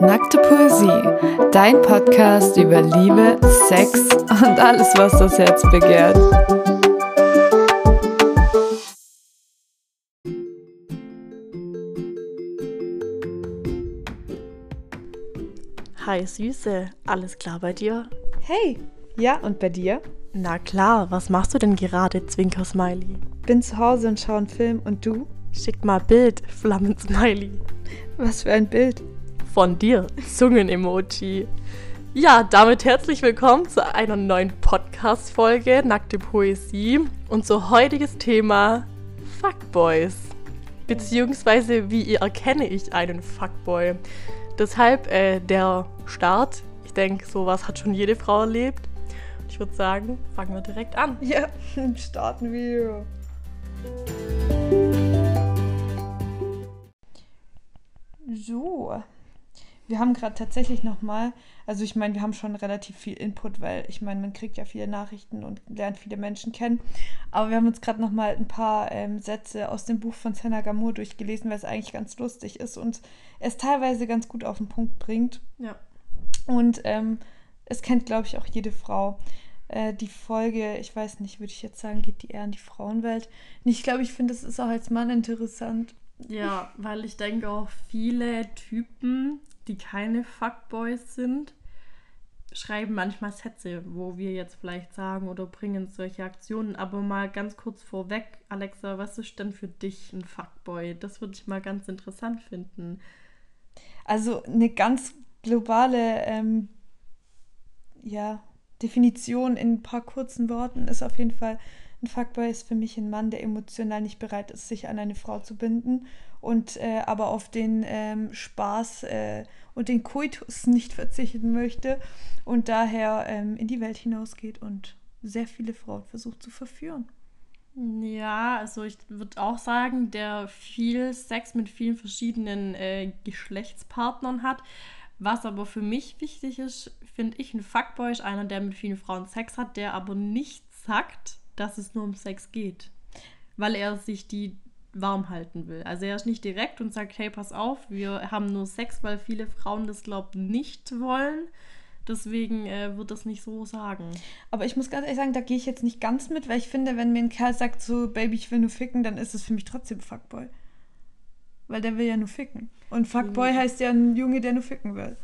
Nackte Poesie, dein Podcast über Liebe, Sex und alles, was das Herz begehrt. Hi Süße, alles klar bei dir? Hey, ja, und bei dir? Na klar, was machst du denn gerade, Zwinker-Smiley? Bin zu Hause und schaue einen Film und du? Schick mal Bild, Flammen-Smiley. Was für ein Bild? Von dir, Zungen-Emoji. Ja, damit herzlich willkommen zu einer neuen Podcast-Folge Nackte Poesie. Unser heutiges Thema Fuckboys. Beziehungsweise, wie erkenne ich einen Fuckboy? Deshalb äh, der Start. Ich denke, sowas hat schon jede Frau erlebt. Ich würde sagen, fangen wir direkt an. Ja, starten wir. So, wir haben gerade tatsächlich nochmal, also ich meine, wir haben schon relativ viel Input, weil ich meine, man kriegt ja viele Nachrichten und lernt viele Menschen kennen. Aber wir haben uns gerade nochmal ein paar ähm, Sätze aus dem Buch von Senna Gamur durchgelesen, weil es eigentlich ganz lustig ist und es teilweise ganz gut auf den Punkt bringt. Ja. Und ähm, es kennt, glaube ich, auch jede Frau. Äh, die Folge, ich weiß nicht, würde ich jetzt sagen, geht die eher in die Frauenwelt. Ich glaube, ich finde, es ist auch als Mann interessant. Ja, weil ich denke auch viele Typen, die keine Fuckboys sind, schreiben manchmal Sätze, wo wir jetzt vielleicht sagen oder bringen solche Aktionen. Aber mal ganz kurz vorweg, Alexa, was ist denn für dich ein Fuckboy? Das würde ich mal ganz interessant finden. Also eine ganz globale ähm, ja, Definition in ein paar kurzen Worten ist auf jeden Fall, ein Fuckboy ist für mich ein Mann, der emotional nicht bereit ist, sich an eine Frau zu binden und äh, aber auf den ähm, Spaß äh, und den Koitus nicht verzichten möchte und daher ähm, in die Welt hinausgeht und sehr viele Frauen versucht zu verführen. Ja, also ich würde auch sagen, der viel Sex mit vielen verschiedenen äh, Geschlechtspartnern hat. Was aber für mich wichtig ist, finde ich, ein Fuckboy ist einer, der mit vielen Frauen Sex hat, der aber nicht sagt, dass es nur um Sex geht. Weil er sich die warm halten will. Also er ist nicht direkt und sagt, hey, pass auf, wir haben nur Sex, weil viele Frauen das, glaubt nicht wollen. Deswegen äh, wird das nicht so sagen. Aber ich muss ganz ehrlich sagen, da gehe ich jetzt nicht ganz mit, weil ich finde, wenn mir ein Kerl sagt, so, Baby, ich will nur ficken, dann ist es für mich trotzdem Fuckboy. Weil der will ja nur ficken. Und Fuckboy mhm. heißt ja ein Junge, der nur ficken will.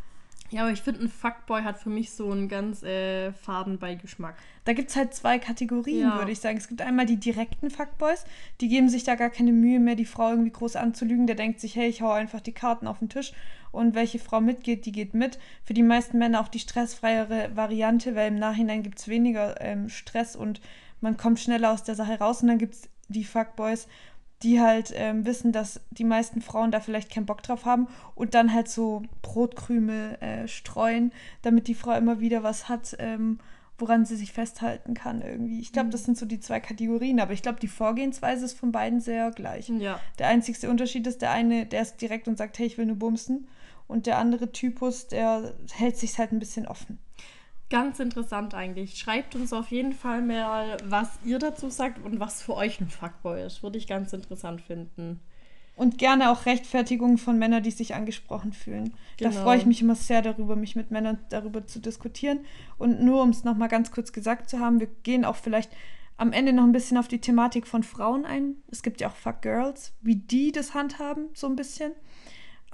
Ja, aber ich finde, ein Fuckboy hat für mich so einen ganz äh, Fadenbeigeschmack. Da gibt es halt zwei Kategorien, ja. würde ich sagen. Es gibt einmal die direkten Fuckboys, die geben sich da gar keine Mühe mehr, die Frau irgendwie groß anzulügen. Der denkt sich, hey, ich hau einfach die Karten auf den Tisch und welche Frau mitgeht, die geht mit. Für die meisten Männer auch die stressfreiere Variante, weil im Nachhinein gibt es weniger ähm, Stress und man kommt schneller aus der Sache raus. Und dann gibt es die Fuckboys, die halt ähm, wissen, dass die meisten Frauen da vielleicht keinen Bock drauf haben und dann halt so Brotkrümel äh, streuen, damit die Frau immer wieder was hat, ähm, woran sie sich festhalten kann irgendwie. Ich glaube, mhm. das sind so die zwei Kategorien, aber ich glaube, die Vorgehensweise ist von beiden sehr gleich. Ja. Der einzigste Unterschied ist, der eine, der ist direkt und sagt, hey, ich will nur bumsen und der andere Typus, der hält sich halt ein bisschen offen. Ganz interessant eigentlich. Schreibt uns auf jeden Fall mal, was ihr dazu sagt und was für euch ein Fuckboy ist. Würde ich ganz interessant finden. Und gerne auch Rechtfertigungen von Männern, die sich angesprochen fühlen. Genau. Da freue ich mich immer sehr darüber, mich mit Männern darüber zu diskutieren. Und nur um es nochmal ganz kurz gesagt zu haben, wir gehen auch vielleicht am Ende noch ein bisschen auf die Thematik von Frauen ein. Es gibt ja auch Fuck Girls, wie die das handhaben, so ein bisschen.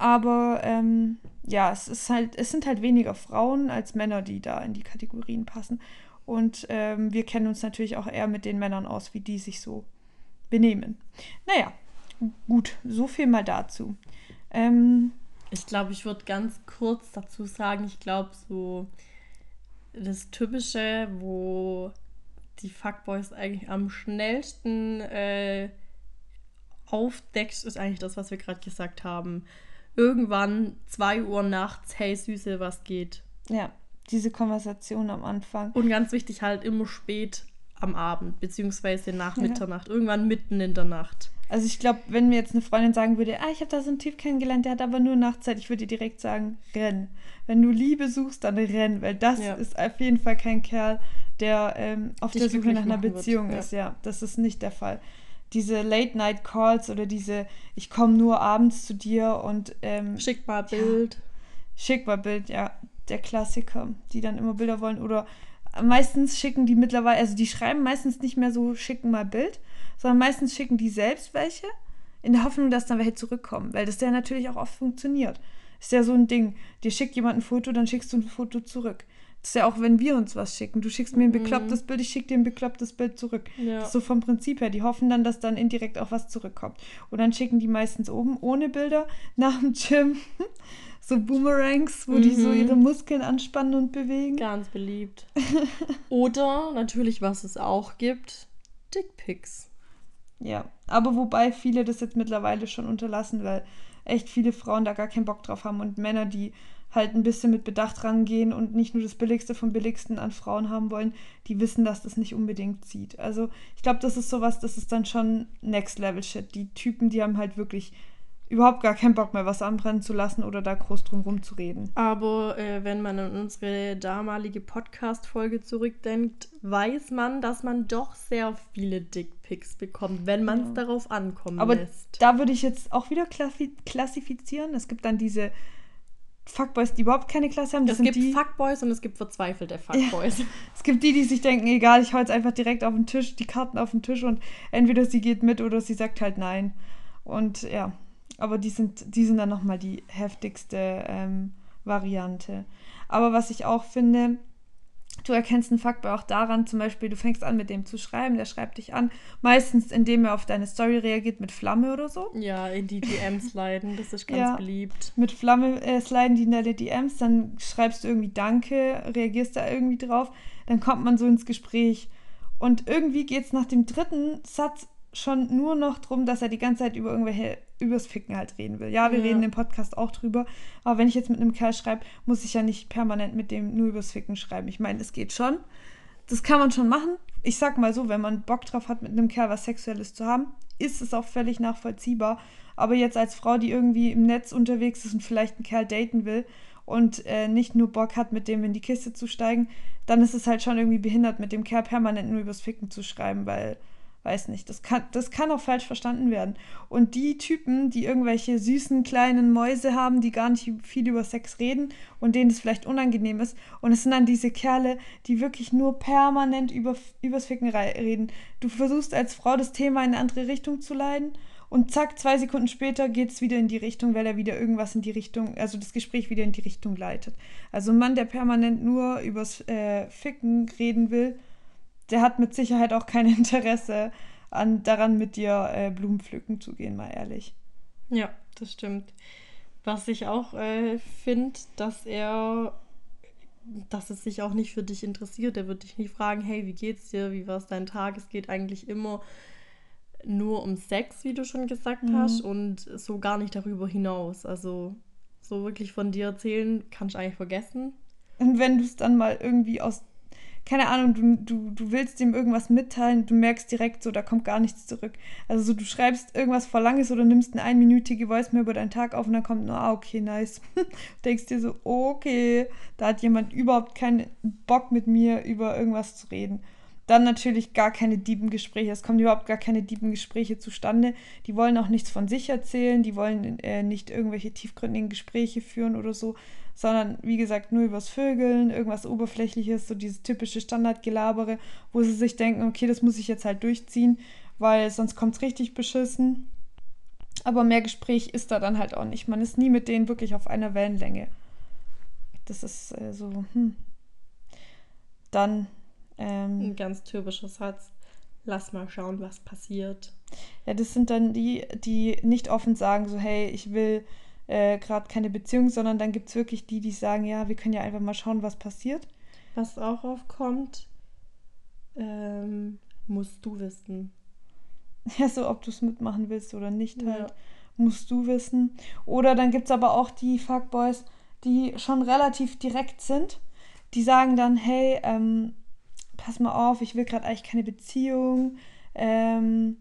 Aber ähm, ja, es ist halt, es sind halt weniger Frauen als Männer, die da in die Kategorien passen. Und ähm, wir kennen uns natürlich auch eher mit den Männern aus, wie die sich so benehmen. Naja, gut, so viel mal dazu. Ähm, ich glaube, ich würde ganz kurz dazu sagen, ich glaube, so das Typische, wo die Fuckboys eigentlich am schnellsten äh, aufdeckt, ist eigentlich das, was wir gerade gesagt haben irgendwann 2 Uhr nachts, hey Süße, was geht? Ja, diese Konversation am Anfang. Und ganz wichtig halt immer spät am Abend, beziehungsweise nach ja. Mitternacht, irgendwann mitten in der Nacht. Also ich glaube, wenn mir jetzt eine Freundin sagen würde, ah, ich habe da so einen Typ kennengelernt, der hat aber nur Nachtzeit, ich würde dir direkt sagen, renn. Wenn du Liebe suchst, dann renn, weil das ja. ist auf jeden Fall kein Kerl, der ähm, auf Dich der Suche nach einer Beziehung wird. ist. Ja. ja, das ist nicht der Fall. Diese Late-Night-Calls oder diese, ich komme nur abends zu dir und ähm, schick mal Bild. Ja, schick mal Bild, ja, der Klassiker, die dann immer Bilder wollen. Oder meistens schicken die mittlerweile, also die schreiben meistens nicht mehr so, schicken mal Bild, sondern meistens schicken die selbst welche, in der Hoffnung, dass dann welche zurückkommen, weil das ja natürlich auch oft funktioniert. Ist ja so ein Ding. Dir schickt jemand ein Foto, dann schickst du ein Foto zurück. Das ist ja auch, wenn wir uns was schicken. Du schickst mir ein mhm. beklopptes Bild, ich schicke dir ein beklopptes Bild zurück. Ja. So vom Prinzip her. Die hoffen dann, dass dann indirekt auch was zurückkommt. Und dann schicken die meistens oben ohne Bilder nach dem Gym so Boomerangs, wo mhm. die so mhm. ihre Muskeln anspannen und bewegen. Ganz beliebt. Oder natürlich, was es auch gibt, Dickpics. Ja, aber wobei viele das jetzt mittlerweile schon unterlassen, weil echt viele Frauen da gar keinen Bock drauf haben und Männer, die halt ein bisschen mit Bedacht rangehen und nicht nur das Billigste vom Billigsten an Frauen haben wollen, die wissen, dass das nicht unbedingt zieht. Also ich glaube, das ist sowas, das ist dann schon Next Level Shit. Die Typen, die haben halt wirklich überhaupt gar keinen Bock mehr, was anbrennen zu lassen oder da groß drum rumzureden. Aber äh, wenn man an unsere damalige Podcast-Folge zurückdenkt, weiß man, dass man doch sehr viele Dickpics bekommt, wenn man es ja. darauf ankommen Aber lässt. da würde ich jetzt auch wieder klassifizieren. Es gibt dann diese Fuckboys, die überhaupt keine Klasse haben. Das es gibt die, Fuckboys und es gibt verzweifelte Fuckboys. Ja, es gibt die, die sich denken, egal, ich hau jetzt einfach direkt auf den Tisch, die Karten auf den Tisch und entweder sie geht mit oder sie sagt halt nein. Und ja, aber die sind, die sind dann nochmal die heftigste ähm, Variante. Aber was ich auch finde, du erkennst einen Fuckboy auch daran, zum Beispiel, du fängst an mit dem zu schreiben, der schreibt dich an, meistens indem er auf deine Story reagiert mit Flamme oder so. Ja, in die DMs sliden, das ist ganz ja, beliebt. Mit Flamme äh, sliden die in deine DMs, dann schreibst du irgendwie Danke, reagierst da irgendwie drauf, dann kommt man so ins Gespräch. Und irgendwie geht es nach dem dritten Satz schon nur noch darum, dass er die ganze Zeit über irgendwelche übers Ficken halt reden will. Ja, wir ja. reden im Podcast auch drüber, aber wenn ich jetzt mit einem Kerl schreibe, muss ich ja nicht permanent mit dem nur übers Ficken schreiben. Ich meine, es geht schon. Das kann man schon machen. Ich sag mal so, wenn man Bock drauf hat, mit einem Kerl was Sexuelles zu haben, ist es auch völlig nachvollziehbar. Aber jetzt als Frau, die irgendwie im Netz unterwegs ist und vielleicht einen Kerl daten will und äh, nicht nur Bock hat, mit dem in die Kiste zu steigen, dann ist es halt schon irgendwie behindert, mit dem Kerl permanent nur übers Ficken zu schreiben, weil weiß nicht, das kann, das kann auch falsch verstanden werden. Und die Typen, die irgendwelche süßen kleinen Mäuse haben, die gar nicht viel über Sex reden und denen es vielleicht unangenehm ist, und es sind dann diese Kerle, die wirklich nur permanent über, übers Ficken reden. Du versuchst als Frau das Thema in eine andere Richtung zu leiten und zack, zwei Sekunden später geht es wieder in die Richtung, weil er wieder irgendwas in die Richtung, also das Gespräch wieder in die Richtung leitet. Also ein Mann, der permanent nur übers äh, Ficken reden will, der hat mit Sicherheit auch kein Interesse an, daran, mit dir äh, Blumen pflücken zu gehen, mal ehrlich. Ja, das stimmt. Was ich auch äh, finde, dass er, dass es sich auch nicht für dich interessiert. Er wird dich nie fragen, hey, wie geht's dir? Wie war es dein Tag? Es geht eigentlich immer nur um Sex, wie du schon gesagt mhm. hast, und so gar nicht darüber hinaus. Also so wirklich von dir erzählen, kannst du eigentlich vergessen. Und wenn du es dann mal irgendwie aus keine Ahnung, du, du, du willst ihm irgendwas mitteilen, du merkst direkt so, da kommt gar nichts zurück. Also so, du schreibst irgendwas vor Langes oder nimmst eine einminütige Voice mehr über deinen Tag auf und dann kommt nur, ah, okay, nice. Denkst dir so, okay, da hat jemand überhaupt keinen Bock mit mir über irgendwas zu reden. Dann natürlich gar keine Diebengespräche. Es kommen überhaupt gar keine Diebengespräche zustande. Die wollen auch nichts von sich erzählen. Die wollen äh, nicht irgendwelche tiefgründigen Gespräche führen oder so, sondern wie gesagt nur übers Vögeln, irgendwas Oberflächliches, so dieses typische Standardgelabere, wo sie sich denken, okay, das muss ich jetzt halt durchziehen, weil sonst kommt es richtig beschissen. Aber mehr Gespräch ist da dann halt auch nicht. Man ist nie mit denen wirklich auf einer Wellenlänge. Das ist äh, so, hm. Dann ähm, Ein ganz typischer Satz. Lass mal schauen, was passiert. Ja, das sind dann die, die nicht offen sagen, so, hey, ich will äh, gerade keine Beziehung, sondern dann gibt es wirklich die, die sagen, ja, wir können ja einfach mal schauen, was passiert. Was auch aufkommt, ähm, musst du wissen. Ja, so ob du es mitmachen willst oder nicht halt, ja. musst du wissen. Oder dann gibt es aber auch die Fuckboys, die schon relativ direkt sind. Die sagen dann, hey, ähm, pass mal auf, ich will gerade eigentlich keine Beziehung. Ähm,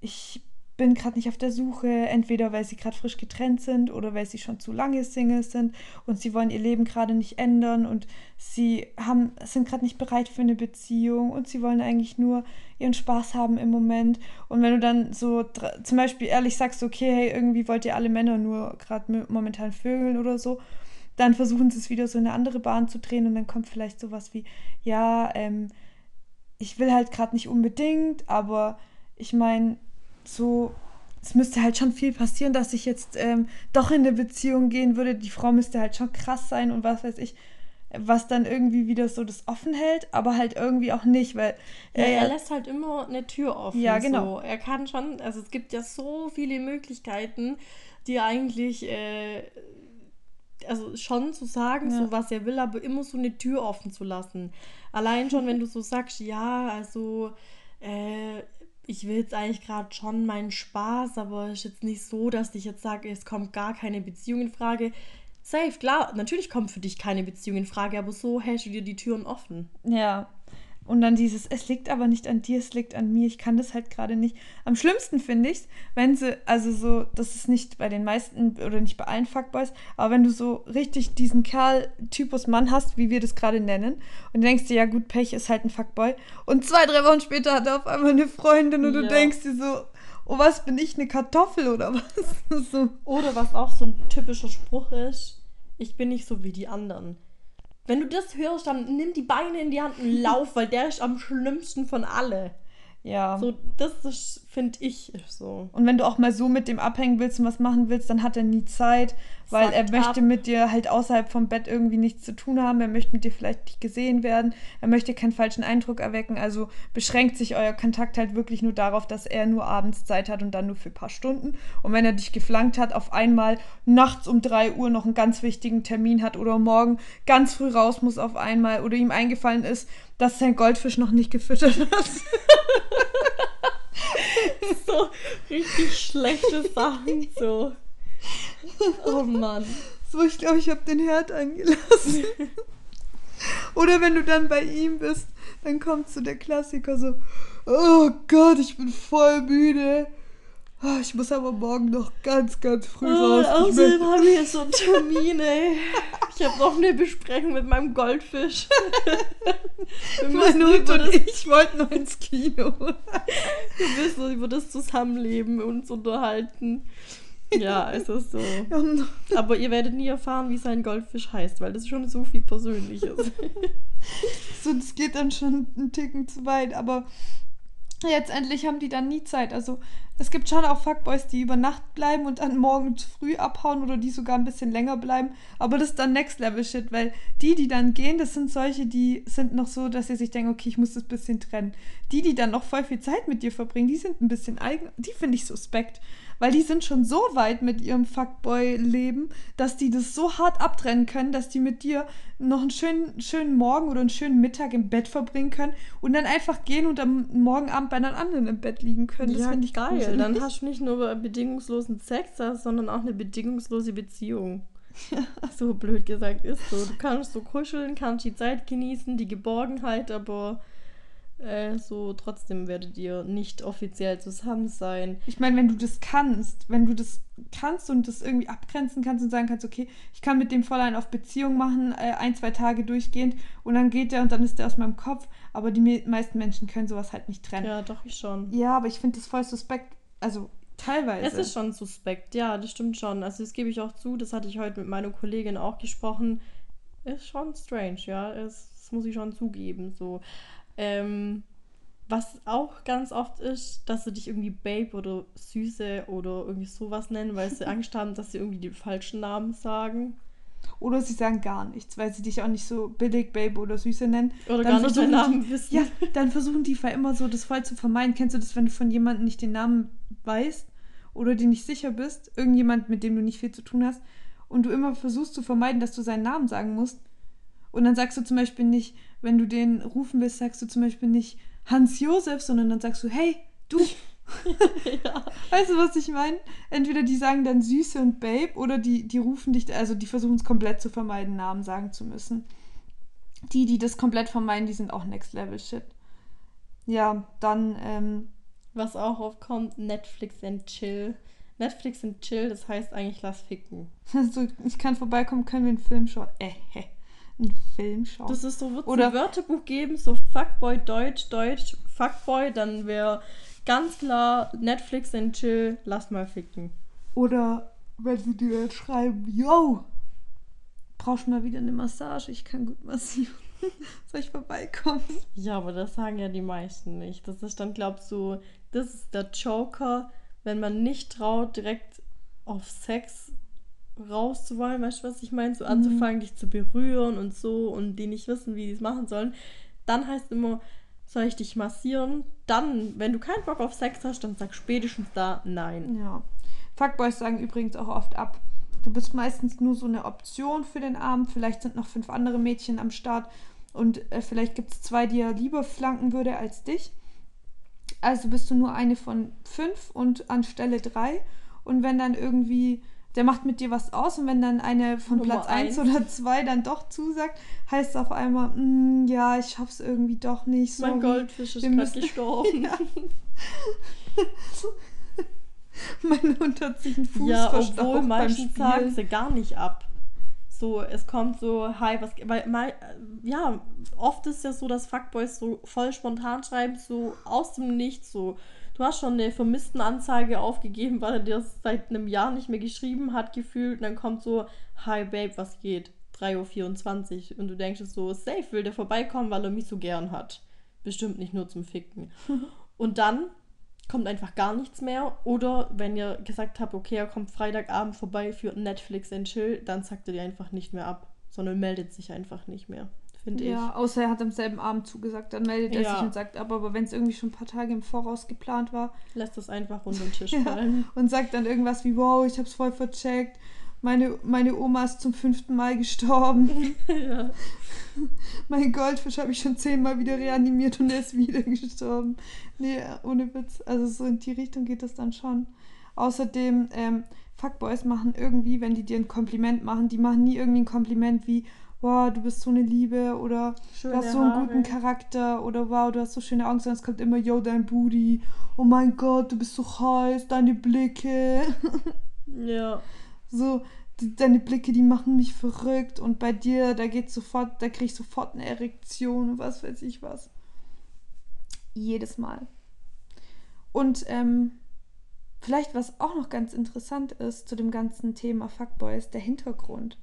ich bin gerade nicht auf der Suche, entweder weil sie gerade frisch getrennt sind oder weil sie schon zu lange Single sind und sie wollen ihr Leben gerade nicht ändern und sie haben, sind gerade nicht bereit für eine Beziehung und sie wollen eigentlich nur ihren Spaß haben im Moment. Und wenn du dann so zum Beispiel ehrlich sagst, okay, hey, irgendwie wollt ihr alle Männer nur gerade momentan vögeln oder so, dann versuchen sie es wieder so in eine andere Bahn zu drehen und dann kommt vielleicht sowas wie, ja, ähm, ich will halt gerade nicht unbedingt, aber ich meine, so, es müsste halt schon viel passieren, dass ich jetzt ähm, doch in eine Beziehung gehen würde. Die Frau müsste halt schon krass sein und was weiß ich, was dann irgendwie wieder so das offen hält, aber halt irgendwie auch nicht, weil. Ja, er lässt halt immer eine Tür offen. Ja, genau. So. Er kann schon, also es gibt ja so viele Möglichkeiten, die eigentlich. Äh, also schon zu sagen, ja. so was er will, aber immer so eine Tür offen zu lassen. Allein schon, wenn du so sagst, ja, also äh, ich will jetzt eigentlich gerade schon meinen Spaß, aber es ist jetzt nicht so, dass ich jetzt sage, es kommt gar keine Beziehung in Frage. Safe, klar, natürlich kommt für dich keine Beziehung in Frage, aber so hältst du dir die Türen offen. Ja, und dann dieses, es liegt aber nicht an dir, es liegt an mir, ich kann das halt gerade nicht. Am schlimmsten finde ich es, wenn sie, also so, das ist nicht bei den meisten oder nicht bei allen Fuckboys, aber wenn du so richtig diesen Kerl-Typus Mann hast, wie wir das gerade nennen, und denkst dir, ja gut, Pech ist halt ein Fuckboy, und zwei, drei Wochen später hat er auf einmal eine Freundin und ja. du denkst dir so, oh was, bin ich eine Kartoffel oder was? so. Oder was auch so ein typischer Spruch ist, ich bin nicht so wie die anderen. Wenn du das hörst, dann nimm die Beine in die Hand und lauf, weil der ist am schlimmsten von alle. Ja. So, das finde ich so. Und wenn du auch mal so mit dem abhängen willst und was machen willst, dann hat er nie Zeit, weil Fucked er möchte up. mit dir halt außerhalb vom Bett irgendwie nichts zu tun haben. Er möchte mit dir vielleicht nicht gesehen werden. Er möchte keinen falschen Eindruck erwecken. Also beschränkt sich euer Kontakt halt wirklich nur darauf, dass er nur abends Zeit hat und dann nur für ein paar Stunden. Und wenn er dich geflankt hat, auf einmal nachts um 3 Uhr noch einen ganz wichtigen Termin hat oder morgen ganz früh raus muss auf einmal oder ihm eingefallen ist, dass sein Goldfisch noch nicht gefüttert hat. So richtig schlechte Sachen so. Oh Mann. So, ich glaube, ich habe den Herd angelassen. Oder wenn du dann bei ihm bist, dann kommt so der Klassiker so, oh Gott, ich bin voll müde. Oh, ich muss aber morgen noch ganz, ganz früh oh, raus. Außerdem haben wir so einen Termin, ey. Ich habe noch eine Besprechung mit meinem Goldfisch. Mein Hund und ich wollten noch ins Kino. Wir müssen über das Zusammenleben uns unterhalten. Ja, es ist so. Aber ihr werdet nie erfahren, wie sein Goldfisch heißt, weil das schon so viel Persönliches. so, das geht dann schon einen Ticken zu weit, aber letztendlich haben die dann nie Zeit. Also es gibt schon auch Fuckboys, die über Nacht bleiben und dann morgens früh abhauen oder die sogar ein bisschen länger bleiben. Aber das ist dann Next Level Shit, weil die, die dann gehen, das sind solche, die sind noch so, dass sie sich denken, okay, ich muss das bisschen trennen. Die, die dann noch voll viel Zeit mit dir verbringen, die sind ein bisschen eigen, die finde ich suspekt weil die sind schon so weit mit ihrem Fuckboy-Leben, dass die das so hart abtrennen können, dass die mit dir noch einen schönen, schönen Morgen oder einen schönen Mittag im Bett verbringen können und dann einfach gehen und am Morgenabend bei einer anderen im Bett liegen können. Das ja, finde ich geil. Gruselig. Dann hast du nicht nur bedingungslosen Sex, sondern auch eine bedingungslose Beziehung. Ja. So blöd gesagt ist so. Du kannst so kuscheln, kannst die Zeit genießen, die Geborgenheit, aber äh, so trotzdem werdet ihr nicht offiziell zusammen sein. Ich meine, wenn du das kannst, wenn du das kannst und das irgendwie abgrenzen kannst und sagen kannst, okay, ich kann mit dem Fräulein auf Beziehung machen, äh, ein, zwei Tage durchgehend und dann geht der und dann ist der aus meinem Kopf. Aber die meisten Menschen können sowas halt nicht trennen. Ja, doch, ich schon. Ja, aber ich finde das voll suspekt. Also teilweise. Es ist schon suspekt, ja, das stimmt schon. Also das gebe ich auch zu, das hatte ich heute mit meiner Kollegin auch gesprochen. Ist schon strange, ja. Es, das muss ich schon zugeben. So. Ähm, was auch ganz oft ist, dass sie dich irgendwie Babe oder Süße oder irgendwie sowas nennen, weil sie Angst haben, dass sie irgendwie die falschen Namen sagen. Oder sie sagen gar nichts, weil sie dich auch nicht so billig Babe oder Süße nennen. Oder dann gar nicht deinen Namen wissen. Ja, dann versuchen die immer so, das voll zu vermeiden. Kennst du das, wenn du von jemandem nicht den Namen weißt oder dir nicht sicher bist? Irgendjemand, mit dem du nicht viel zu tun hast. Und du immer versuchst zu vermeiden, dass du seinen Namen sagen musst. Und dann sagst du zum Beispiel nicht, wenn du den rufen willst, sagst du zum Beispiel nicht Hans Josef, sondern dann sagst du, hey, du. ja. Weißt du, was ich meine? Entweder die sagen dann Süße und Babe oder die, die rufen dich, also die versuchen es komplett zu vermeiden, Namen sagen zu müssen. Die, die das komplett vermeiden, die sind auch Next Level Shit. Ja, dann ähm, Was auch aufkommt, Netflix and Chill. Netflix and Chill, das heißt eigentlich lass ficken. Also ich kann vorbeikommen, können wir einen Film schauen. Äh, hä? Einen Film schauen. Das ist so, wird Oder ein Wörterbuch geben, so Fuckboy Deutsch, Deutsch, Fuckboy, dann wäre ganz klar Netflix and Chill, lass mal ficken. Oder wenn sie dir schreiben, yo, brauchst mal wieder eine Massage, ich kann gut massieren. Soll ich vorbeikommen? Ja, aber das sagen ja die meisten nicht. Das ist dann, glaub so, das ist der Joker, wenn man nicht traut, direkt auf Sex rauszuwollen, weißt du, was ich meine? So mhm. anzufangen, dich zu berühren und so und die nicht wissen, wie die es machen sollen. Dann heißt immer, soll ich dich massieren? Dann, wenn du keinen Bock auf Sex hast, dann sag spätestens da nein. Ja. Fuckboys sagen übrigens auch oft ab. Du bist meistens nur so eine Option für den Abend. Vielleicht sind noch fünf andere Mädchen am Start und äh, vielleicht gibt es zwei, die er lieber flanken würde als dich. Also bist du nur eine von fünf und anstelle drei. Und wenn dann irgendwie, der macht mit dir was aus und wenn dann eine von Nummer Platz eins oder zwei dann doch zusagt, heißt es auf einmal, mm, ja, ich schaff's irgendwie doch nicht. Sorry. Mein Goldfisch ist gerade gestorben. mein Hund hat sich einen Fuß ja, verstaucht obwohl manchen sagen sie gar nicht ab so, es kommt so, hi, was, weil, mal, ja, oft ist ja so, dass Fuckboys so voll spontan schreiben, so aus dem Nichts, so, du hast schon eine Vermisstenanzeige aufgegeben, weil er dir seit einem Jahr nicht mehr geschrieben hat, gefühlt, und dann kommt so, hi, Babe, was geht? 3.24 Uhr und du denkst so, safe will der vorbeikommen, weil er mich so gern hat. Bestimmt nicht nur zum Ficken. und dann kommt einfach gar nichts mehr. Oder wenn ihr gesagt habt, okay, er kommt Freitagabend vorbei für Netflix and Chill, dann sagt er dir einfach nicht mehr ab, sondern meldet sich einfach nicht mehr, finde ja, ich. Ja, außer er hat am selben Abend zugesagt, dann meldet er ja. sich und sagt ab. Aber wenn es irgendwie schon ein paar Tage im Voraus geplant war, lässt das einfach unter den Tisch fallen. und sagt dann irgendwas wie, wow, ich hab's voll vercheckt meine, meine Oma ist zum fünften Mal gestorben. ja. Mein Goldfisch habe ich schon zehnmal wieder reanimiert und er ist wieder gestorben. Nee, ohne Witz. Also so in die Richtung geht das dann schon. Außerdem, ähm, Fuckboys machen irgendwie, wenn die dir ein Kompliment machen, die machen nie irgendwie ein Kompliment wie, wow, du bist so eine Liebe oder schöne du hast so einen Haare. guten Charakter oder wow, du hast so schöne Augen, sondern es kommt immer, yo, dein Booty, oh mein Gott, du bist so heiß, deine Blicke. ja. So, die, deine Blicke, die machen mich verrückt und bei dir, da geht sofort, da krieg ich sofort eine Erektion und was weiß ich was. Jedes Mal. Und ähm, vielleicht, was auch noch ganz interessant ist zu dem ganzen Thema Fuckboys, der Hintergrund.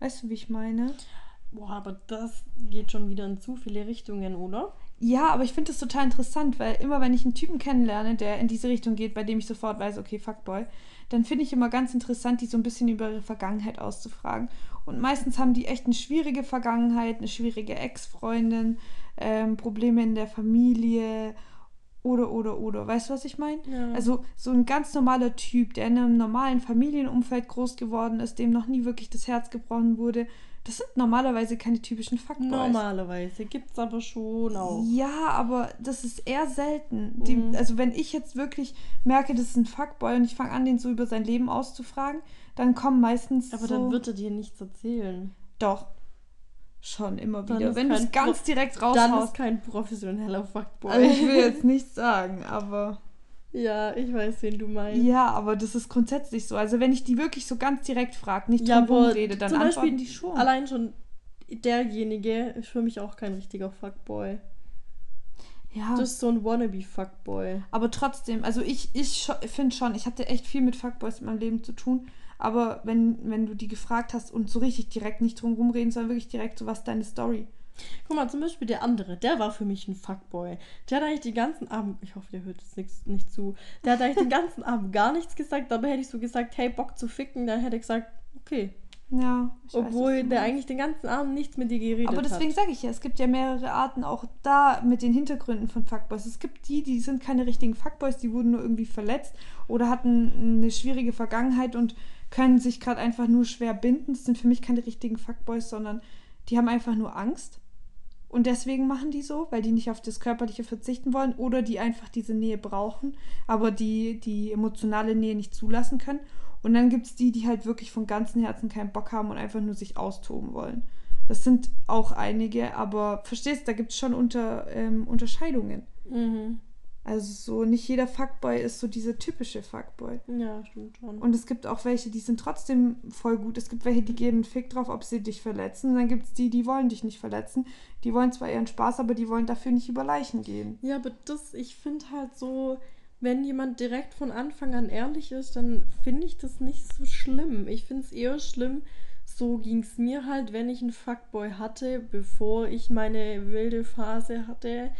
Weißt du, wie ich meine? Boah, aber das geht schon wieder in zu viele Richtungen, oder? Ja, aber ich finde das total interessant, weil immer wenn ich einen Typen kennenlerne, der in diese Richtung geht, bei dem ich sofort weiß, okay, Fuckboy, dann finde ich immer ganz interessant, die so ein bisschen über ihre Vergangenheit auszufragen. Und meistens haben die echt eine schwierige Vergangenheit, eine schwierige Ex-Freundin, ähm, Probleme in der Familie oder, oder, oder. Weißt du, was ich meine? Ja. Also so ein ganz normaler Typ, der in einem normalen Familienumfeld groß geworden ist, dem noch nie wirklich das Herz gebrochen wurde, das sind normalerweise keine typischen Fuckboys. Normalerweise gibt es aber schon auch. Ja, aber das ist eher selten. Mhm. Die, also wenn ich jetzt wirklich merke, das ist ein Fuckboy und ich fange an, den so über sein Leben auszufragen, dann kommen meistens Aber so dann wird er dir nichts erzählen. Doch. Schon immer wieder. Wenn du es ganz direkt raushaust. Dann ist kein professioneller Fuckboy. Also ich will jetzt nichts sagen, aber... Ja, ich weiß, wen du meinst. Ja, aber das ist grundsätzlich so. Also wenn ich die wirklich so ganz direkt frage, nicht ja, drum rede, dann antworten Beispiel, die schon. Allein schon derjenige ist für mich auch kein richtiger Fuckboy. Ja. Das ist so ein Wannabe-Fuckboy. Aber trotzdem, also ich, ich finde schon, ich hatte echt viel mit Fuckboys in meinem Leben zu tun. Aber wenn, wenn du die gefragt hast und so richtig direkt nicht drum rumreden, sondern wirklich direkt so, was deine Story? Guck mal, zum Beispiel der andere, der war für mich ein Fuckboy. Der hat eigentlich den ganzen Abend, ich hoffe, der hört jetzt nichts, nicht zu, der hat eigentlich den ganzen Abend gar nichts gesagt, dabei hätte ich so gesagt, hey, Bock zu ficken, dann hätte ich gesagt, okay. Ja. Obwohl weiß, der eigentlich den ganzen Abend nichts mit dir geredet hat. Aber deswegen sage ich ja, es gibt ja mehrere Arten auch da mit den Hintergründen von Fuckboys. Es gibt die, die sind keine richtigen Fuckboys, die wurden nur irgendwie verletzt oder hatten eine schwierige Vergangenheit und können sich gerade einfach nur schwer binden. Das sind für mich keine richtigen Fuckboys, sondern die haben einfach nur Angst und deswegen machen die so, weil die nicht auf das Körperliche verzichten wollen oder die einfach diese Nähe brauchen, aber die die emotionale Nähe nicht zulassen können. Und dann gibt es die, die halt wirklich von ganzem Herzen keinen Bock haben und einfach nur sich austoben wollen. Das sind auch einige, aber verstehst, da gibt es schon unter, ähm, Unterscheidungen. Mhm. Also so nicht jeder Fuckboy ist so dieser typische Fuckboy. Ja, stimmt schon. Und es gibt auch welche, die sind trotzdem voll gut. Es gibt welche, die geben einen Fick drauf, ob sie dich verletzen. Und dann gibt es die, die wollen dich nicht verletzen. Die wollen zwar ihren Spaß, aber die wollen dafür nicht über Leichen gehen. Ja, aber das, ich finde halt so, wenn jemand direkt von Anfang an ehrlich ist, dann finde ich das nicht so schlimm. Ich finde es eher schlimm, so ging es mir halt, wenn ich einen Fuckboy hatte, bevor ich meine wilde Phase hatte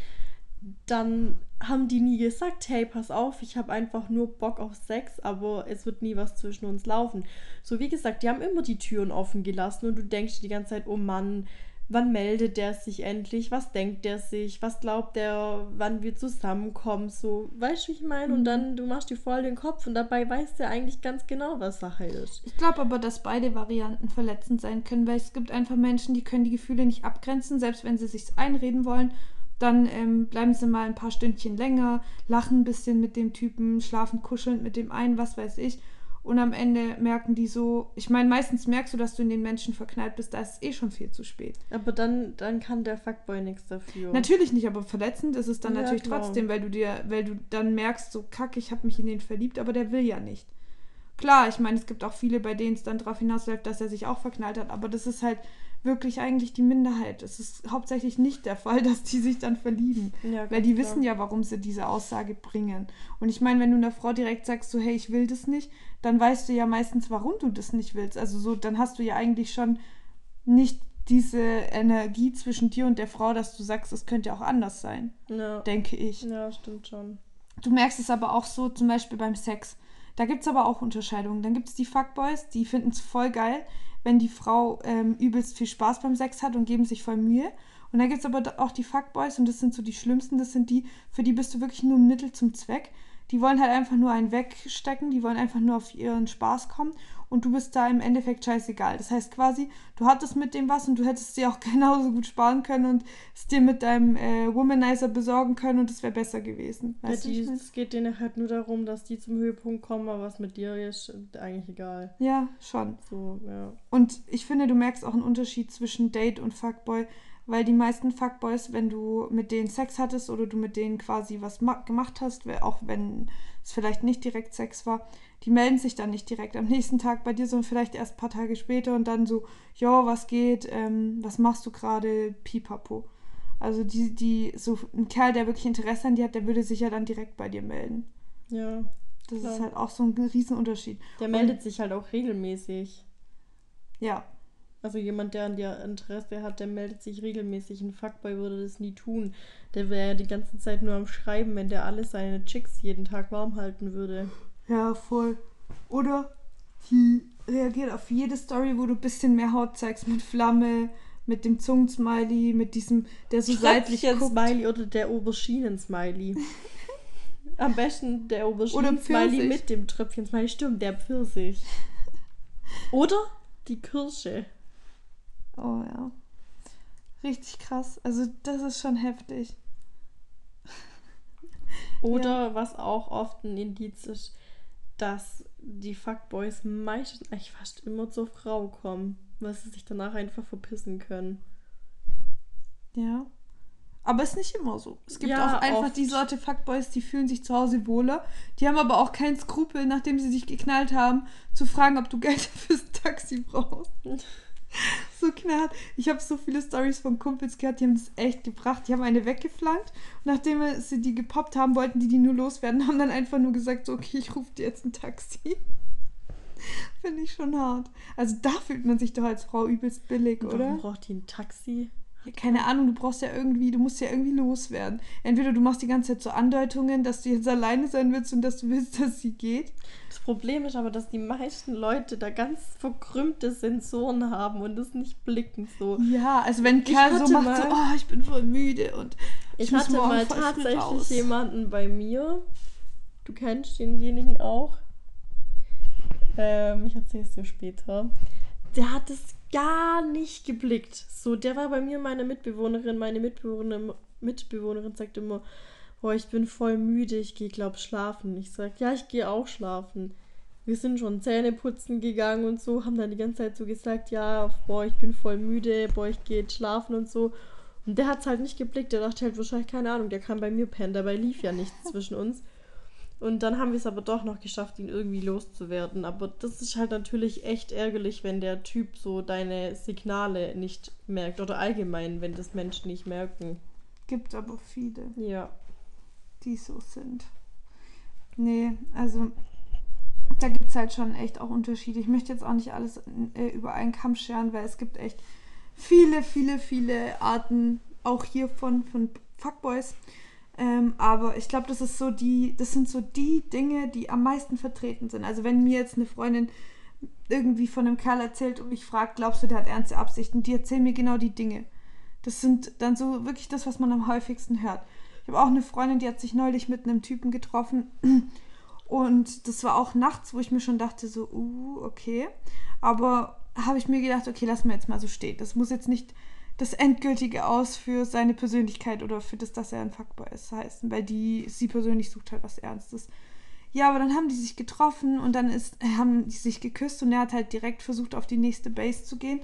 dann haben die nie gesagt, hey, pass auf, ich habe einfach nur Bock auf Sex, aber es wird nie was zwischen uns laufen. So wie gesagt, die haben immer die Türen offen gelassen und du denkst dir die ganze Zeit, oh Mann, wann meldet der sich endlich? Was denkt der sich? Was glaubt der, wann wir zusammenkommen? So, weißt du, wie ich meine? Und dann, mhm. du machst dir voll den Kopf und dabei weißt du eigentlich ganz genau, was Sache ist. Ich glaube aber, dass beide Varianten verletzend sein können, weil es gibt einfach Menschen, die können die Gefühle nicht abgrenzen, selbst wenn sie sich einreden wollen dann ähm, bleiben sie mal ein paar Stündchen länger, lachen ein bisschen mit dem Typen, schlafen kuschelnd mit dem einen, was weiß ich. Und am Ende merken die so, ich meine, meistens merkst du, dass du in den Menschen verknallt bist, da ist es eh schon viel zu spät. Aber dann, dann kann der Fuckboy nichts dafür. Natürlich nicht, aber verletzend ist es dann ja, natürlich genau. trotzdem, weil du dir, weil du dann merkst, so kack, ich habe mich in den verliebt, aber der will ja nicht. Klar, ich meine, es gibt auch viele, bei denen es dann darauf hinausläuft, dass er sich auch verknallt hat, aber das ist halt wirklich eigentlich die Minderheit. Es ist hauptsächlich nicht der Fall, dass die sich dann verlieben. Ja, weil die klar. wissen ja, warum sie diese Aussage bringen. Und ich meine, wenn du einer Frau direkt sagst, so, hey, ich will das nicht, dann weißt du ja meistens, warum du das nicht willst. Also so, dann hast du ja eigentlich schon nicht diese Energie zwischen dir und der Frau, dass du sagst, es könnte ja auch anders sein. Ja. Denke ich. Ja, stimmt schon. Du merkst es aber auch so, zum Beispiel beim Sex. Da gibt es aber auch Unterscheidungen. Dann gibt es die Fuckboys, die finden es voll geil, wenn die Frau ähm, übelst viel Spaß beim Sex hat und geben sich voll Mühe. Und dann gibt es aber auch die Fuckboys und das sind so die schlimmsten. Das sind die, für die bist du wirklich nur ein Mittel zum Zweck. Die wollen halt einfach nur einen wegstecken, die wollen einfach nur auf ihren Spaß kommen und du bist da im Endeffekt scheißegal. Das heißt quasi, du hattest mit dem was und du hättest dir auch genauso gut sparen können und es dir mit deinem äh, Womanizer besorgen können und es wäre besser gewesen. Weißt ja, die, es geht denen halt nur darum, dass die zum Höhepunkt kommen, aber was mit dir ist, eigentlich egal. Ja, schon. So, ja. Und ich finde, du merkst auch einen Unterschied zwischen Date und Fuckboy weil die meisten Fuckboys, wenn du mit denen Sex hattest oder du mit denen quasi was gemacht hast, auch wenn es vielleicht nicht direkt Sex war, die melden sich dann nicht direkt am nächsten Tag bei dir, sondern vielleicht erst ein paar Tage später und dann so, jo, was geht, ähm, was machst du gerade, pipapo. Also die, die, so ein Kerl, der wirklich Interesse an dir hat, der würde sich ja dann direkt bei dir melden. Ja. Das klar. ist halt auch so ein Riesenunterschied. Der meldet und, sich halt auch regelmäßig. Ja, also jemand, der an dir Interesse hat, der meldet sich regelmäßig. Ein Fuckboy würde das nie tun. Der wäre ja die ganze Zeit nur am Schreiben, wenn der alle seine Chicks jeden Tag warm halten würde. Ja, voll. Oder die reagiert auf jede Story, wo du ein bisschen mehr Haut zeigst, mit Flamme, mit dem Zungensmiley, mit diesem, der so seitlich guckt. Smiley oder der Auberginen-Smiley. Am besten der Auberginen-Smiley mit dem Tröpfchen-Smiley. Stimmt, der Pfirsich. Oder die Kirsche. Oh ja. Richtig krass. Also das ist schon heftig. Oder ja. was auch oft ein Indiz ist, dass die Fuckboys meistens eigentlich fast immer zur Frau kommen, weil sie sich danach einfach verpissen können. Ja. Aber ist nicht immer so. Es gibt ja, auch einfach oft. die Sorte Fuckboys, die fühlen sich zu Hause wohler. Die haben aber auch keinen Skrupel, nachdem sie sich geknallt haben, zu fragen, ob du Geld fürs Taxi brauchst. so knallt. Ich habe so viele Stories von Kumpels gehört, die haben das echt gebracht. Die haben eine weggeflankt. Nachdem sie die gepoppt haben, wollten die die nur loswerden, haben dann einfach nur gesagt, so, okay, ich rufe dir jetzt ein Taxi. Finde ich schon hart. Also da fühlt man sich doch als Frau übelst billig, Und oder? Warum braucht die ein Taxi? Ja, keine Ahnung, du brauchst ja irgendwie, du musst ja irgendwie loswerden. Entweder du machst die ganze Zeit so Andeutungen, dass du jetzt alleine sein willst und dass du willst, dass sie geht. Das Problem ist aber, dass die meisten Leute da ganz verkrümmte Sensoren haben und das nicht blicken so. Ja, also wenn Kerl so macht, mal, so, oh, ich bin voll müde und ich, ich hatte mal tatsächlich jemanden bei mir. Du kennst denjenigen auch. Ähm, ich erzähle es dir später. Der hat es gar nicht geblickt. So, der war bei mir meine Mitbewohnerin. Meine Mitbewohnerin, Mitbewohnerin sagt immer, boah, ich bin voll müde, ich gehe, glaub, schlafen. Ich sag, ja, ich gehe auch schlafen. Wir sind schon Zähne putzen gegangen und so, haben dann die ganze Zeit so gesagt, ja, boah, ich bin voll müde, boah, ich gehe schlafen und so. Und der hat es halt nicht geblickt. Der dachte halt wahrscheinlich, keine Ahnung, der kann bei mir pennen. Dabei lief ja nichts zwischen uns. Und dann haben wir es aber doch noch geschafft, ihn irgendwie loszuwerden. Aber das ist halt natürlich echt ärgerlich, wenn der Typ so deine Signale nicht merkt. Oder allgemein, wenn das Menschen nicht merken. Gibt aber viele. Ja. Die so sind. Nee, also da gibt es halt schon echt auch Unterschiede. Ich möchte jetzt auch nicht alles äh, über einen Kamm scheren, weil es gibt echt viele, viele, viele Arten auch hiervon von Fuckboys. Ähm, aber ich glaube, das ist so die, das sind so die Dinge, die am meisten vertreten sind. Also wenn mir jetzt eine Freundin irgendwie von einem Kerl erzählt und mich fragt, glaubst du, der hat ernste Absichten, die erzählen mir genau die Dinge. Das sind dann so wirklich das, was man am häufigsten hört. Ich habe auch eine Freundin, die hat sich neulich mit einem Typen getroffen und das war auch nachts, wo ich mir schon dachte, so, uh, okay. Aber habe ich mir gedacht, okay, lass mal jetzt mal so stehen. Das muss jetzt nicht das Endgültige aus für seine Persönlichkeit oder für das, dass er ein Fuckboy ist, heißen, weil die, sie persönlich sucht halt was Ernstes. Ja, aber dann haben die sich getroffen und dann ist, haben die sich geküsst und er hat halt direkt versucht, auf die nächste Base zu gehen,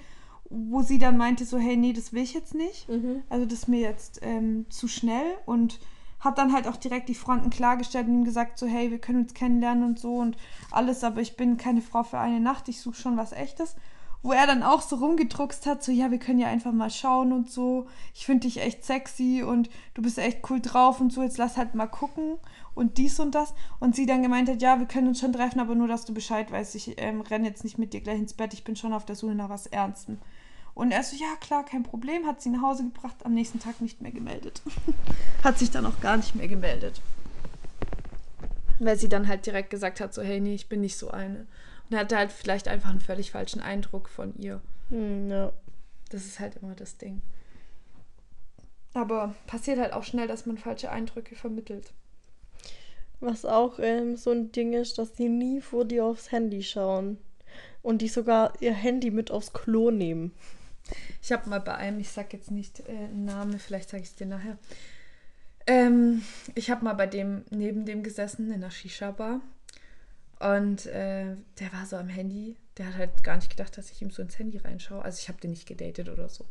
wo sie dann meinte so, hey, nee, das will ich jetzt nicht. Mhm. Also das ist mir jetzt ähm, zu schnell und hat dann halt auch direkt die Fronten klargestellt und ihm gesagt so, hey, wir können uns kennenlernen und so und alles, aber ich bin keine Frau für eine Nacht, ich suche schon was Echtes wo er dann auch so rumgedruckst hat, so ja, wir können ja einfach mal schauen und so. Ich finde dich echt sexy und du bist echt cool drauf und so, jetzt lass halt mal gucken und dies und das. Und sie dann gemeint hat, ja, wir können uns schon treffen, aber nur, dass du Bescheid weißt, ich ähm, renne jetzt nicht mit dir gleich ins Bett, ich bin schon auf der Suche nach was Ernstem. Und er so, ja klar, kein Problem, hat sie nach Hause gebracht, am nächsten Tag nicht mehr gemeldet. hat sich dann auch gar nicht mehr gemeldet. Weil sie dann halt direkt gesagt hat, so, hey, nee, ich bin nicht so eine. Und er hatte halt vielleicht einfach einen völlig falschen Eindruck von ihr. Hm, ja. Das ist halt immer das Ding. Aber passiert halt auch schnell, dass man falsche Eindrücke vermittelt. Was auch ähm, so ein Ding ist, dass die nie vor dir aufs Handy schauen. Und die sogar ihr Handy mit aufs Klo nehmen. Ich habe mal bei einem, ich sag jetzt nicht äh, einen Namen, vielleicht sage ich es dir nachher. Ähm, ich habe mal bei dem neben dem gesessen in der Shisha-Bar. Und äh, der war so am Handy. Der hat halt gar nicht gedacht, dass ich ihm so ins Handy reinschaue. Also ich habe den nicht gedatet oder so.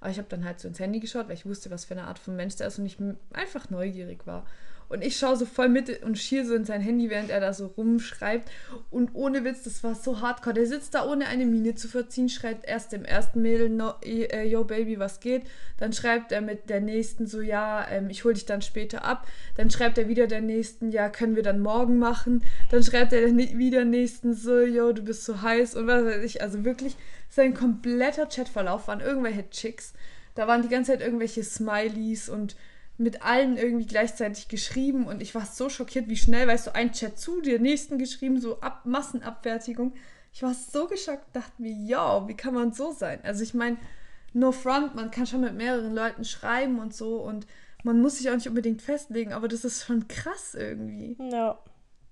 Aber ich habe dann halt so ins Handy geschaut, weil ich wusste, was für eine Art von Mensch der ist und ich einfach neugierig war. Und ich schaue so voll mit und schiel so in sein Handy, während er da so rumschreibt. Und ohne Witz, das war so hardcore. Der sitzt da ohne eine Miene zu verziehen, schreibt erst dem ersten Mädel, no, äh, yo Baby, was geht? Dann schreibt er mit der nächsten so, ja, ähm, ich hol dich dann später ab. Dann schreibt er wieder der nächsten, ja, können wir dann morgen machen. Dann schreibt er wieder nächsten so, yo, du bist so heiß und was weiß ich. Also wirklich, sein kompletter Chatverlauf waren irgendwelche Chicks. Da waren die ganze Zeit irgendwelche Smileys und mit allen irgendwie gleichzeitig geschrieben und ich war so schockiert, wie schnell, weißt du, ein Chat zu, der nächsten geschrieben, so Ab Massenabfertigung. Ich war so geschockt, dachte mir, ja, wie kann man so sein? Also ich meine, no front, man kann schon mit mehreren Leuten schreiben und so und man muss sich auch nicht unbedingt festlegen, aber das ist schon krass irgendwie. Ja.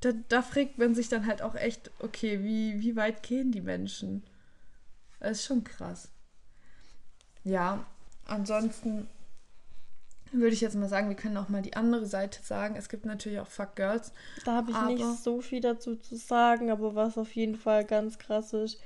Da, da fragt man sich dann halt auch echt, okay, wie, wie weit gehen die Menschen? Das ist schon krass. Ja, ansonsten würde ich jetzt mal sagen, wir können auch mal die andere Seite sagen. Es gibt natürlich auch Fuck Girls. Da habe ich nicht so viel dazu zu sagen, aber was auf jeden Fall ganz krass ist,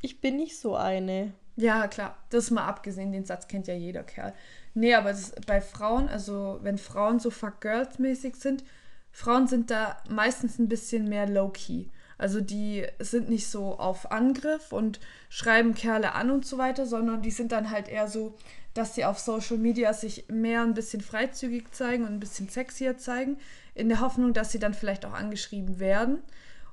ich bin nicht so eine. Ja, klar, das mal abgesehen, den Satz kennt ja jeder Kerl. Nee, aber das, bei Frauen, also wenn Frauen so Fuck Girls mäßig sind, Frauen sind da meistens ein bisschen mehr low-key. Also die sind nicht so auf Angriff und schreiben Kerle an und so weiter, sondern die sind dann halt eher so, dass sie auf Social Media sich mehr ein bisschen freizügig zeigen und ein bisschen sexier zeigen, in der Hoffnung, dass sie dann vielleicht auch angeschrieben werden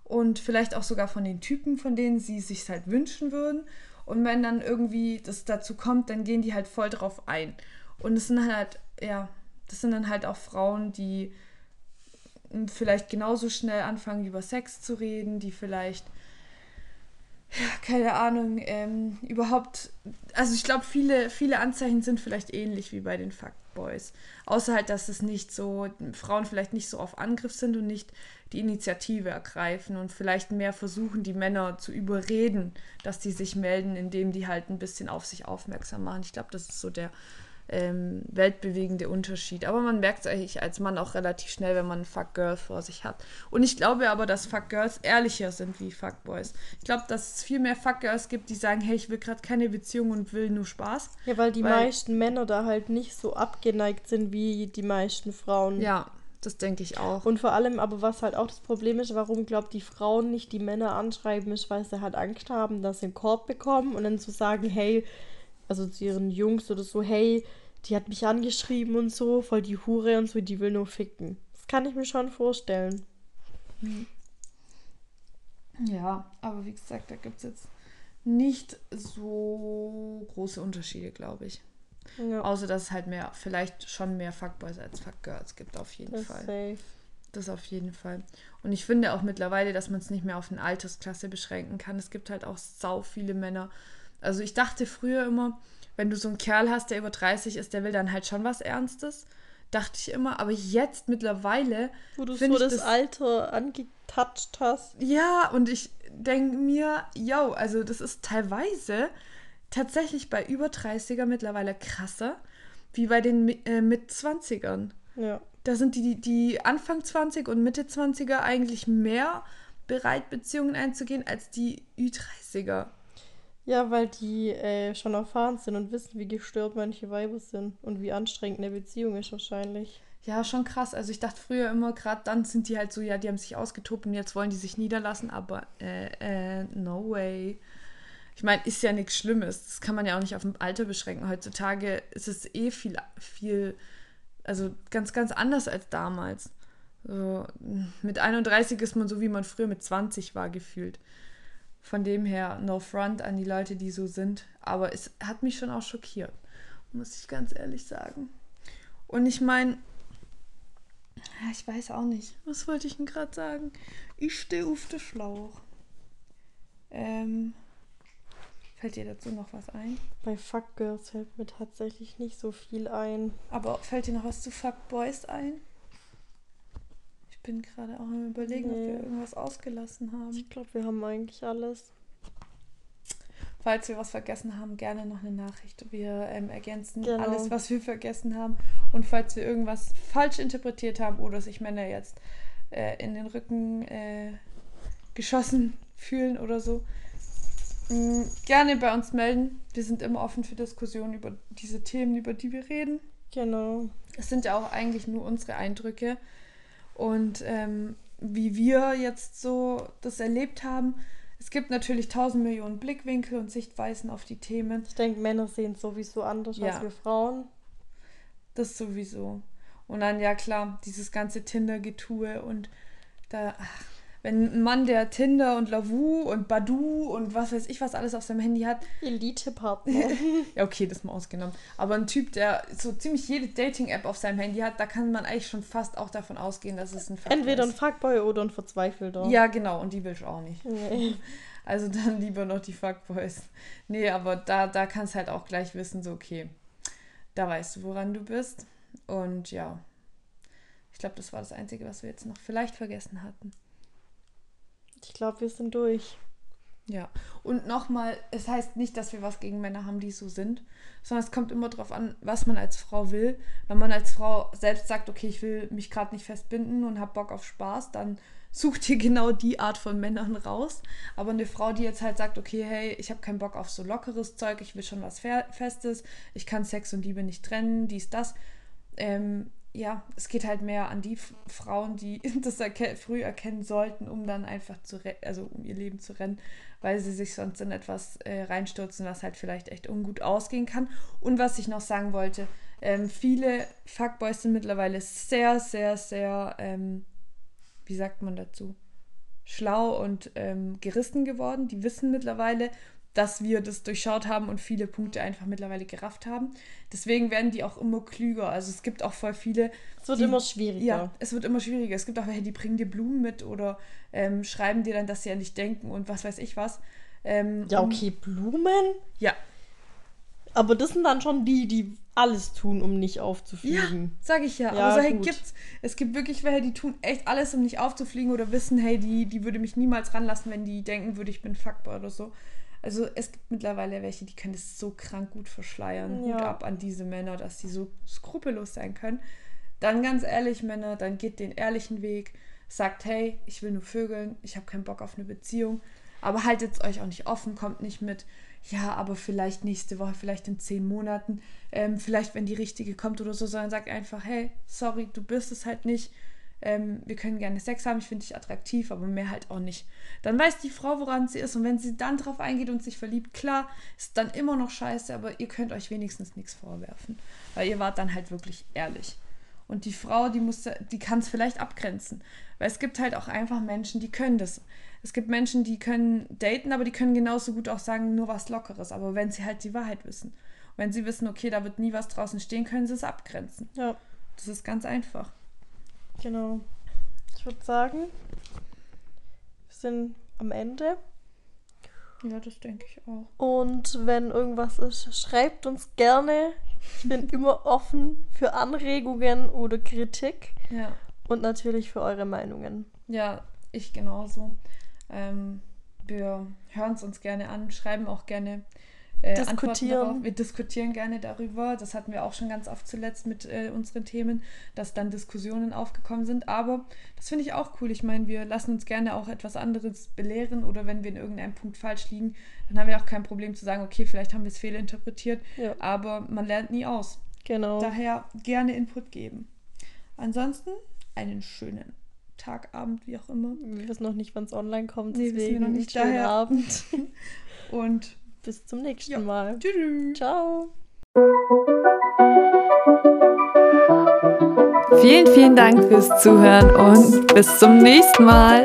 und vielleicht auch sogar von den Typen, von denen sie sich halt wünschen würden. Und wenn dann irgendwie das dazu kommt, dann gehen die halt voll drauf ein. Und es sind halt, ja, das sind dann halt auch Frauen, die vielleicht genauso schnell anfangen, über Sex zu reden, die vielleicht ja, keine Ahnung, ähm, überhaupt, also ich glaube, viele, viele Anzeichen sind vielleicht ähnlich wie bei den Fuckboys. Außer halt, dass es nicht so, Frauen vielleicht nicht so auf Angriff sind und nicht die Initiative ergreifen und vielleicht mehr versuchen, die Männer zu überreden, dass die sich melden, indem die halt ein bisschen auf sich aufmerksam machen. Ich glaube, das ist so der ähm, weltbewegende Unterschied. Aber man merkt es eigentlich als Mann auch relativ schnell, wenn man ein Fuck-Girl vor sich hat. Und ich glaube aber, dass Fuck-Girls ehrlicher sind wie Fuck-Boys. Ich glaube, dass es viel mehr Fuck-Girls gibt, die sagen, hey, ich will gerade keine Beziehung und will nur Spaß. Ja, weil die weil, meisten Männer da halt nicht so abgeneigt sind wie die meisten Frauen. Ja, das denke ich auch. Und vor allem, aber was halt auch das Problem ist, warum glaubt die Frauen nicht die Männer anschreiben, ist, weil sie halt Angst haben, dass sie einen Korb bekommen und dann zu so sagen, hey, also zu ihren Jungs oder so, hey, die hat mich angeschrieben und so, voll die Hure und so, die will nur ficken. Das kann ich mir schon vorstellen. Hm. Ja, aber wie gesagt, da gibt es jetzt nicht so große Unterschiede, glaube ich. Ja. Außer dass es halt mehr, vielleicht schon mehr Fuckboys als Fuckgirls gibt, auf jeden das Fall. Safe. Das auf jeden Fall. Und ich finde auch mittlerweile, dass man es nicht mehr auf eine Altersklasse beschränken kann. Es gibt halt auch sau viele Männer. Also ich dachte früher immer, wenn du so einen Kerl hast, der über 30 ist, der will dann halt schon was Ernstes. Dachte ich immer. Aber jetzt mittlerweile. Wo du so das, das Alter angetouched hast. Ja, und ich denke mir, yo, also das ist teilweise tatsächlich bei über 30er mittlerweile krasser, wie bei den äh, mit 20ern. Ja. Da sind die, die Anfang 20 und Mitte 20er eigentlich mehr bereit, Beziehungen einzugehen, als die Ü30er. Ja, weil die äh, schon erfahren sind und wissen, wie gestört manche Weiber sind und wie anstrengend eine Beziehung ist wahrscheinlich. Ja, schon krass. Also ich dachte früher immer, gerade dann sind die halt so, ja, die haben sich ausgetobt und jetzt wollen die sich niederlassen, aber äh, äh, no way. Ich meine, ist ja nichts Schlimmes. Das kann man ja auch nicht auf dem Alter beschränken. Heutzutage ist es eh viel, viel, also ganz, ganz anders als damals. So, mit 31 ist man so, wie man früher mit 20 war, gefühlt. Von dem her, no front an die Leute, die so sind. Aber es hat mich schon auch schockiert, muss ich ganz ehrlich sagen. Und ich meine, ich weiß auch nicht. Was wollte ich denn gerade sagen? Ich stehe auf der Schlauch. Ähm, Fällt dir dazu noch was ein? Bei Fuckgirls fällt mir tatsächlich nicht so viel ein. Aber fällt dir noch was zu Fuckboys ein? Ich bin gerade auch am überlegen, nee. ob wir irgendwas ausgelassen haben. Ich glaube, wir haben eigentlich alles. Falls wir was vergessen haben, gerne noch eine Nachricht. Wir ähm, ergänzen genau. alles, was wir vergessen haben. Und falls wir irgendwas falsch interpretiert haben oder sich Männer jetzt äh, in den Rücken äh, geschossen fühlen oder so, Mm, gerne bei uns melden. Wir sind immer offen für Diskussionen über diese Themen, über die wir reden. Genau. Es sind ja auch eigentlich nur unsere Eindrücke und ähm, wie wir jetzt so das erlebt haben. Es gibt natürlich tausend Millionen Blickwinkel und Sichtweisen auf die Themen. Ich denke, Männer sehen es sowieso anders ja. als wir Frauen. Das sowieso. Und dann, ja klar, dieses ganze Tinder-Getue und da, ach, wenn ein Mann, der Tinder und Lavu und Badu und was weiß ich, was alles auf seinem Handy hat. Elite-Partner. ja, okay, das mal ausgenommen. Aber ein Typ, der so ziemlich jede Dating-App auf seinem Handy hat, da kann man eigentlich schon fast auch davon ausgehen, dass es ein Fuckboy Entweder ein Fuckboy oder ein Verzweifelter. Ja, genau, und die will ich auch nicht. Nee. Also dann lieber noch die Fuckboys. Nee, aber da, da kannst du halt auch gleich wissen, so, okay, da weißt du, woran du bist. Und ja, ich glaube, das war das Einzige, was wir jetzt noch vielleicht vergessen hatten. Ich glaube, wir sind durch. Ja, und nochmal, es heißt nicht, dass wir was gegen Männer haben, die so sind, sondern es kommt immer darauf an, was man als Frau will. Wenn man als Frau selbst sagt, okay, ich will mich gerade nicht festbinden und habe Bock auf Spaß, dann sucht ihr genau die Art von Männern raus. Aber eine Frau, die jetzt halt sagt, okay, hey, ich habe keinen Bock auf so lockeres Zeug, ich will schon was Festes, ich kann Sex und Liebe nicht trennen, dies, das, ähm, ja, es geht halt mehr an die Frauen, die das erken früh erkennen sollten, um dann einfach zu, also um ihr Leben zu rennen, weil sie sich sonst in etwas äh, reinstürzen, was halt vielleicht echt ungut ausgehen kann. Und was ich noch sagen wollte, ähm, viele Fuckboys sind mittlerweile sehr, sehr, sehr, ähm, wie sagt man dazu, schlau und ähm, gerissen geworden. Die wissen mittlerweile, dass wir das durchschaut haben und viele Punkte einfach mittlerweile gerafft haben. Deswegen werden die auch immer klüger. Also es gibt auch voll viele. Es wird die, immer schwieriger. Ja, es wird immer schwieriger. Es gibt auch welche, die bringen dir Blumen mit oder ähm, schreiben dir dann, dass sie an dich denken und was weiß ich was. Ähm, ja, okay, Blumen? Ja. Aber das sind dann schon die, die alles tun, um nicht aufzufliegen. Ja, sag ich ja. ja Aber solche gibt's. Es gibt wirklich welche, die tun echt alles, um nicht aufzufliegen oder wissen, hey, die, die würde mich niemals ranlassen, wenn die denken würde, ich bin Fuckboy oder so. Also es gibt mittlerweile welche, die können es so krank gut verschleiern. Ja. Hut ab an diese Männer, dass sie so skrupellos sein können. Dann ganz ehrlich, Männer, dann geht den ehrlichen Weg. Sagt, hey, ich will nur vögeln, ich habe keinen Bock auf eine Beziehung. Aber haltet euch auch nicht offen, kommt nicht mit, ja, aber vielleicht nächste Woche, vielleicht in zehn Monaten, ähm, vielleicht wenn die richtige kommt oder so, sondern sagt einfach, hey, sorry, du bist es halt nicht. Ähm, wir können gerne Sex haben, ich finde dich attraktiv, aber mehr halt auch nicht. Dann weiß die Frau, woran sie ist. Und wenn sie dann drauf eingeht und sich verliebt, klar, ist dann immer noch scheiße, aber ihr könnt euch wenigstens nichts vorwerfen. Weil ihr wart dann halt wirklich ehrlich. Und die Frau, die muss, die kann es vielleicht abgrenzen. Weil es gibt halt auch einfach Menschen, die können das. Es gibt Menschen, die können daten, aber die können genauso gut auch sagen, nur was Lockeres. Aber wenn sie halt die Wahrheit wissen. wenn sie wissen, okay, da wird nie was draußen stehen, können sie es abgrenzen. Ja, Das ist ganz einfach. Genau. Ich würde sagen, wir sind am Ende. Ja, das denke ich auch. Und wenn irgendwas ist, schreibt uns gerne. Ich bin immer offen für Anregungen oder Kritik Ja. und natürlich für eure Meinungen. Ja, ich genauso. Ähm, wir hören es uns gerne an, schreiben auch gerne äh, Antworten Diskutieren. darauf. Wir diskutieren gerne darüber. Das hatten wir auch schon ganz oft zuletzt mit äh, unseren Themen, dass dann Diskussionen aufgekommen sind. Aber das finde ich auch cool. Ich meine, wir lassen uns gerne auch etwas anderes belehren oder wenn wir in irgendeinem Punkt falsch liegen, dann haben wir auch kein Problem zu sagen, okay, vielleicht haben wir es fehlinterpretiert. Ja. Aber man lernt nie aus. Genau. Daher gerne Input geben. Ansonsten einen schönen Tag, Abend, wie auch immer. Wir wissen noch nicht, wann es online kommt. Nee, wissen wir deswegen noch nicht. schönen Daher- Abend. Und Bis zum nächsten Ja. Mal. tschüss. Ciao. Vielen, vielen Dank fürs Zuhören und bis zum nächsten Mal.